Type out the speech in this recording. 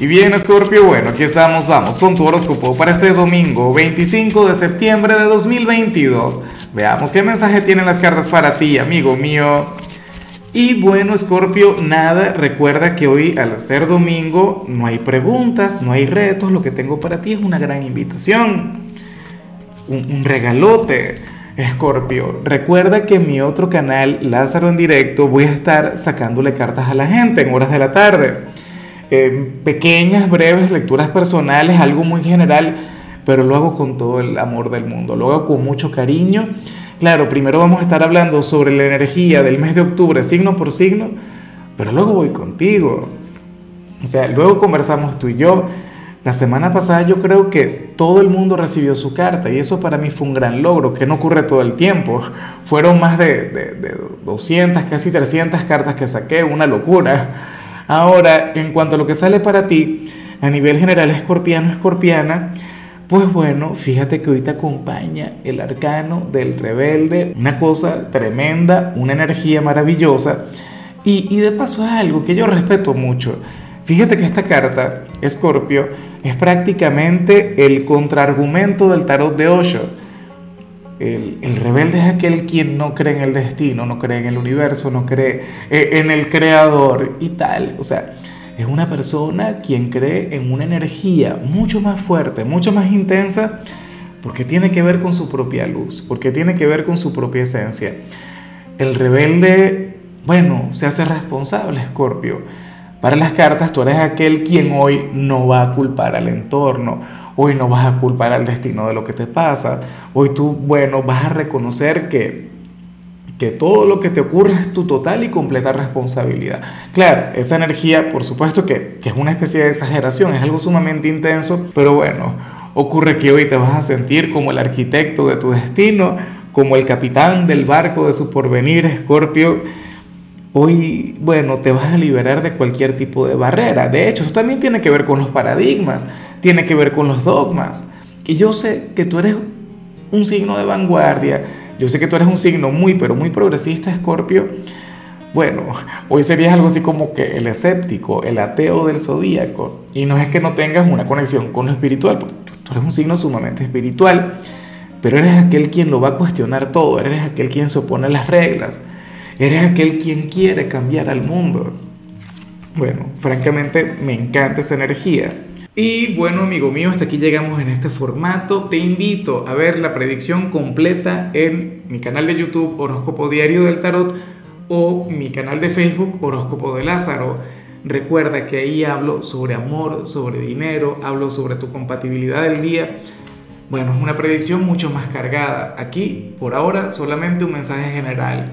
Y bien, Scorpio, bueno, aquí estamos, vamos con tu horóscopo para este domingo 25 de septiembre de 2022. Veamos qué mensaje tienen las cartas para ti, amigo mío. Y bueno, Scorpio, nada, recuerda que hoy al ser domingo no hay preguntas, no hay retos, lo que tengo para ti es una gran invitación, un, un regalote. Scorpio, recuerda que en mi otro canal, Lázaro en directo, voy a estar sacándole cartas a la gente en horas de la tarde pequeñas, breves lecturas personales, algo muy general, pero lo hago con todo el amor del mundo, lo hago con mucho cariño. Claro, primero vamos a estar hablando sobre la energía del mes de octubre, signo por signo, pero luego voy contigo. O sea, luego conversamos tú y yo. La semana pasada yo creo que todo el mundo recibió su carta y eso para mí fue un gran logro, que no ocurre todo el tiempo. Fueron más de, de, de 200, casi 300 cartas que saqué, una locura. Ahora, en cuanto a lo que sale para ti, a nivel general escorpiano, escorpiana, pues bueno, fíjate que hoy te acompaña el arcano del rebelde, una cosa tremenda, una energía maravillosa. Y, y de paso es algo que yo respeto mucho. Fíjate que esta carta, Escorpio, es prácticamente el contraargumento del tarot de Osho el, rebelde es aquel quien no cree en el destino, no cree en el universo, no cree eh, en el creador y tal. O sea, es una persona quien cree en una energía mucho más fuerte, mucho más intensa, porque tiene que ver con su propia luz, porque tiene que ver con su propia esencia. El rebelde, bueno, se hace responsable, Escorpio. Para las cartas, tú eres aquel quien hoy no va a culpar al entorno Hoy no vas a culpar al destino de lo que te pasa. Hoy tú, bueno, vas a reconocer que, que todo lo que te ocurre es tu total y completa responsabilidad. Claro, esa energía, por supuesto que, que es una especie de exageración, es algo sumamente intenso, pero bueno, ocurre que hoy te vas a sentir como el arquitecto de tu destino, como el capitán del barco de su porvenir, Escorpio Hoy, bueno, te vas a liberar de cualquier tipo de barrera. De hecho, eso también tiene que ver con los paradigmas, tiene que ver con los dogmas. Y yo sé que tú eres un signo de vanguardia, yo sé que tú eres un signo muy, pero muy progresista, Escorpio. Bueno, hoy serías algo así como que el escéptico, el ateo del zodíaco. Y no es que no tengas una conexión con lo espiritual, porque tú eres un signo sumamente espiritual, pero eres aquel quien lo va a cuestionar todo, eres aquel quien se opone a las reglas Eres aquel quien quiere cambiar al mundo. Bueno, francamente me encanta esa energía. Y bueno, amigo mío, hasta aquí llegamos en este formato. Te invito a ver la predicción completa en mi canal de YouTube Horóscopo Diario del Tarot o mi canal de Facebook Horóscopo de Lázaro. Recuerda que ahí hablo sobre amor, sobre dinero, hablo sobre tu compatibilidad del día. Bueno, es una predicción mucho más cargada. Aquí, por ahora, solamente un mensaje general